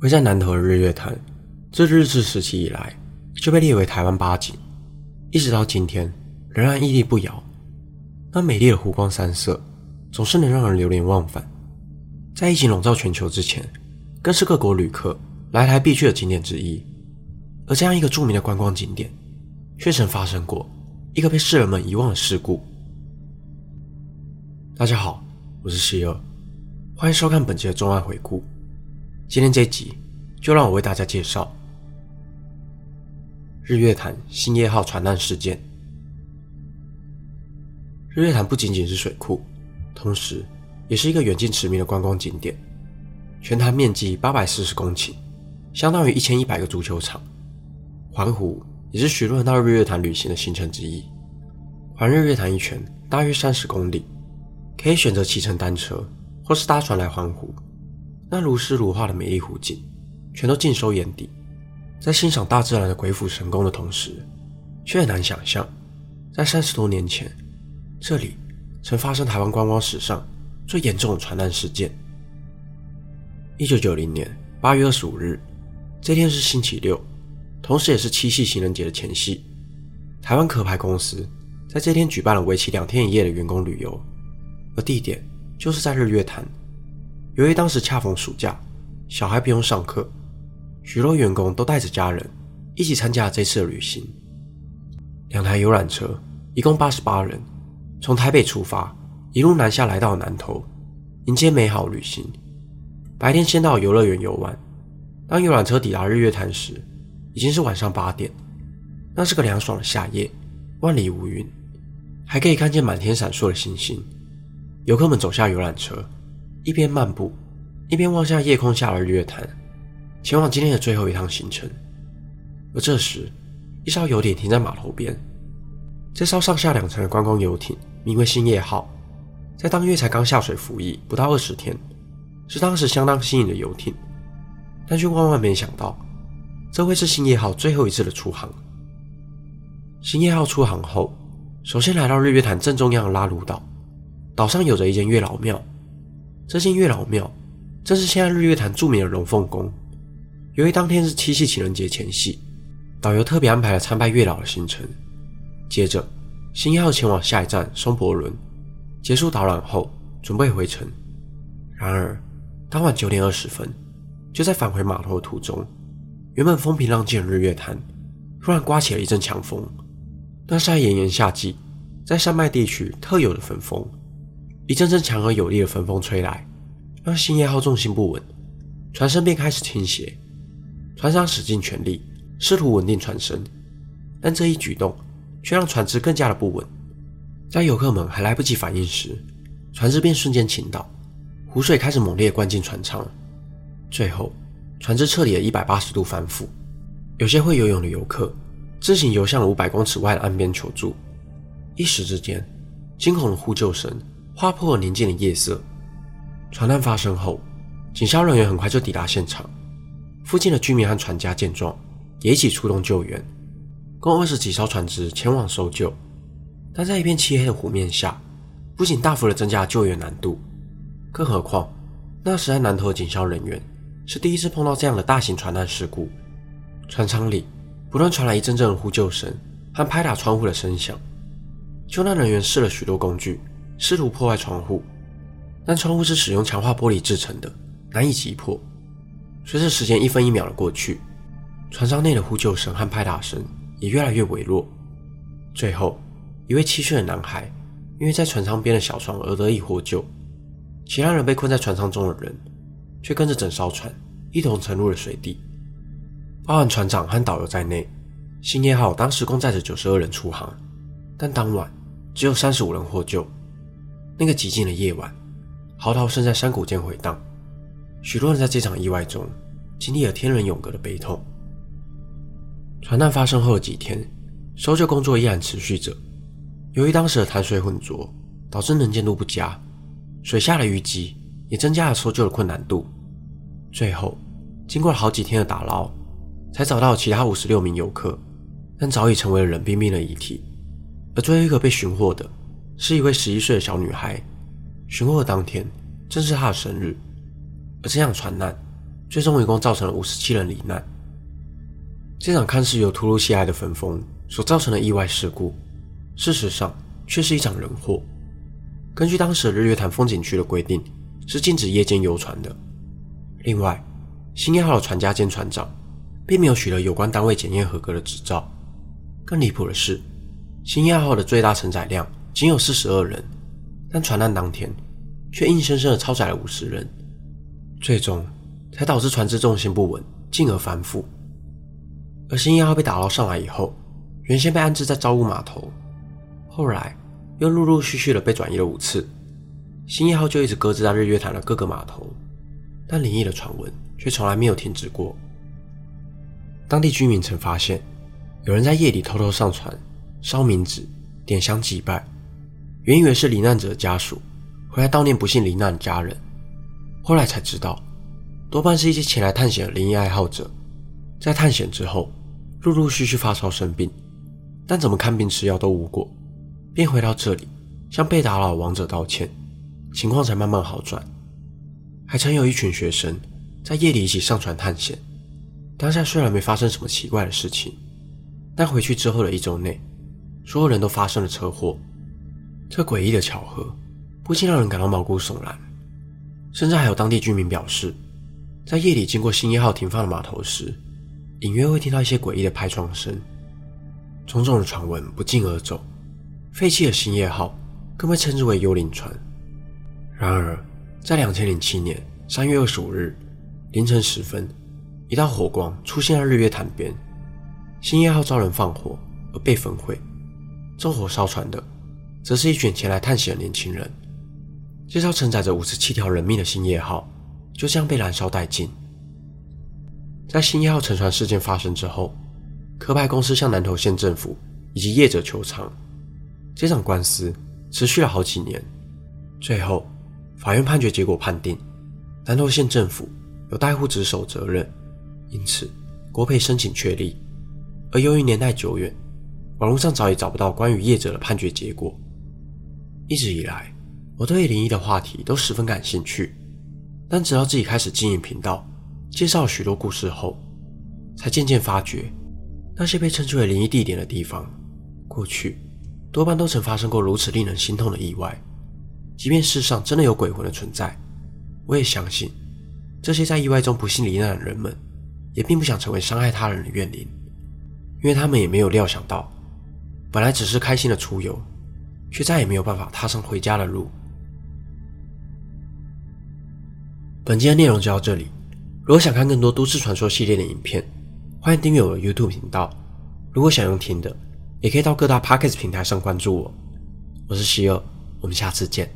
位在南投的日月潭，自日治时期以来就被列为台湾八景，一直到今天仍然屹立不摇。那美丽的湖光山色，总是能让人流连忘返。在疫情笼罩全球之前，更是各国旅客来台必去的景点之一。而这样一个著名的观光景点，却曾发生过一个被世人们遗忘的事故。大家好，我是希尔，欢迎收看本期的重案回顾。今天这集就让我为大家介绍日月潭兴业号船难事件。日月潭不仅仅是水库，同时也是一个远近驰名的观光景点。全潭面积八百四十公顷，相当于一千一百个足球场。环湖也是许多人到日月潭旅行的行程之一。环日月潭一圈大约三十公里，可以选择骑乘单车或是搭船来环湖。那如诗如画的美丽湖景，全都尽收眼底。在欣赏大自然的鬼斧神工的同时，却很难想象，在三十多年前，这里曾发生台湾观光史上最严重的船难事件。一九九零年八月二十五日，这天是星期六，同时也是七夕情人节的前夕。台湾壳牌公司在这天举办了为期两天一夜的员工旅游，而地点就是在日月潭。由于当时恰逢暑假，小孩不用上课，许多员工都带着家人一起参加了这次的旅行。两台游览车，一共八十八人，从台北出发，一路南下来到南投，迎接美好旅行。白天先到游乐园游玩，当游览车抵达日月潭时，已经是晚上八点。那是个凉爽的夏夜，万里无云，还可以看见满天闪烁的星星。游客们走下游览车。一边漫步，一边望向夜空下的日月潭，前往今天的最后一趟行程。而这时，一艘游艇停在码头边。这艘上下两层的观光游艇名为“兴业号”，在当月才刚下水服役不到二十天，是当时相当新颖的游艇。但却万万没想到，这会是兴业号最后一次的出航。兴业号出航后，首先来到日月潭正中央的拉鲁岛，岛上有着一间月老庙。这间月老庙正是现在日月潭著名的龙凤宫。由于当天是七夕情人节前夕，导游特别安排了参拜月老的行程。接着，星耀前往下一站松柏仑，结束导览后准备回程。然而，当晚九点二十分，就在返回码头的途中，原本风平浪静的日月潭突然刮起了一阵强风。那是在炎炎夏季，在山脉地区特有的焚风。一阵阵强而有力的分风吹来，让兴业号重心不稳，船身便开始倾斜。船长使尽全力试图稳定船身，但这一举动却让船只更加的不稳。在游客们还来不及反应时，船只便瞬间倾倒，湖水开始猛烈灌进船舱。最后，船只彻底的一百八十度翻覆。有些会游泳的游客自行游向五百公尺外的岸边求助。一时之间，惊恐的呼救声。划破宁静的夜色。船难发生后，警消人员很快就抵达现场。附近的居民和船家见状，也一起出动救援，共二十几艘船只前往搜救。但在一片漆黑的湖面下，不仅大幅的增加救援难度，更何况那时在南投的警消人员是第一次碰到这样的大型船难事故。船舱里不断传来一阵阵的呼救声和拍打窗户的声响。救难人员试了许多工具。试图破坏窗户，但窗户是使用强化玻璃制成的，难以击破。随着时间一分一秒的过去，船舱内的呼救声和拍打声也越来越微弱。最后，一位七岁的男孩因为在船舱边的小床而得以获救，其他人被困在船舱中的人却跟着整艘船一同沉入了水底。包含船长和导游在内，星夜号当时共载着九十二人出航，但当晚只有三十五人获救。那个寂静的夜晚，嚎啕声在山谷间回荡，许多人在这场意外中经历了天人永隔的悲痛。船难发生后的几天，搜救工作依然持续着。由于当时的潭水浑浊，导致能见度不佳，水下的淤积也增加了搜救的困难度。最后，经过了好几天的打捞，才找到其他五十六名游客，但早已成为了冷冰冰的遗体。而最后一个被寻获的。是一位十一岁的小女孩，寻获的当天正是她的生日，而这场船难最终一共造成了五十七人罹难。这场看似由突如其来的焚风所造成的意外事故，事实上却是一场人祸。根据当时日月潭风景区的规定，是禁止夜间游船的。另外，兴业号的船家兼船长并没有取得有关单位检验合格的执照。更离谱的是，兴业号的最大承载量仅有四十二人，但船难当天却硬生生的超载了五十人，最终才导致船只重心不稳，进而翻覆。而新一号被打捞上来以后，原先被安置在造物码头，后来又陆陆续续的被转移了五次。新一号就一直搁置在日月潭的各个码头，但灵异的传闻却从来没有停止过。当地居民曾发现，有人在夜里偷偷上船，烧冥纸、点香祭拜，原以为是罹难者的家属回来悼念不幸罹难的家人，后来才知道，多半是一些前来探险的灵异爱好者，在探险之后。陆陆续续发烧生病，但怎么看病吃药都无果，便回到这里向被打扰的亡者道歉，情况才慢慢好转。还曾有一群学生在夜里一起上船探险，当下虽然没发生什么奇怪的事情，但回去之后的一周内，所有人都发生了车祸。这诡异的巧合不禁让人感到毛骨悚然，甚至还有当地居民表示，在夜里经过兴业号停放的码头时。隐约会听到一些诡异的拍窗声，种种的传闻不胫而走。废弃的兴业号更被称之为幽灵船。然而，在两千零七年三月二十五日凌晨时分，一道火光出现在日月潭边，兴业号遭人放火而被焚毁。纵火烧船的，则是一群前来探险的年轻人。这艘承载着五十七条人命的兴业号，就这样被燃烧殆尽。在兴业号沉船事件发生之后，科派公司向南投县政府以及业者求偿。这场官司持续了好几年，最后法院判决结果判定南投县政府有代护职守责任，因此国赔申请确立。而由于年代久远，网络上早已找不到关于业者的判决结果。一直以来，我对灵异的话题都十分感兴趣，但直到自己开始经营频道。介绍许多故事后，才渐渐发觉，那些被称之为灵异地点的地方，过去多半都曾发生过如此令人心痛的意外。即便世上真的有鬼魂的存在，我也相信，这些在意外中不幸罹难的人们，也并不想成为伤害他人的怨灵，因为他们也没有料想到，本来只是开心的出游，却再也没有办法踏上回家的路。本期的内容就到这里。如果想看更多都市传说系列的影片，欢迎订阅我的 YouTube 频道。如果想用听的，也可以到各大 Podcast 平台上关注我。我是希尔，我们下次见。